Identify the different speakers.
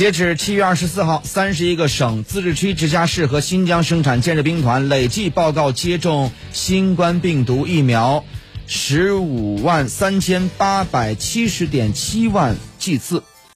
Speaker 1: 截止七月二十四号三十一个省自治区直辖市和新疆生产建设兵团累计报告接种新冠病毒疫苗十五万三千八百七十点七万剂次。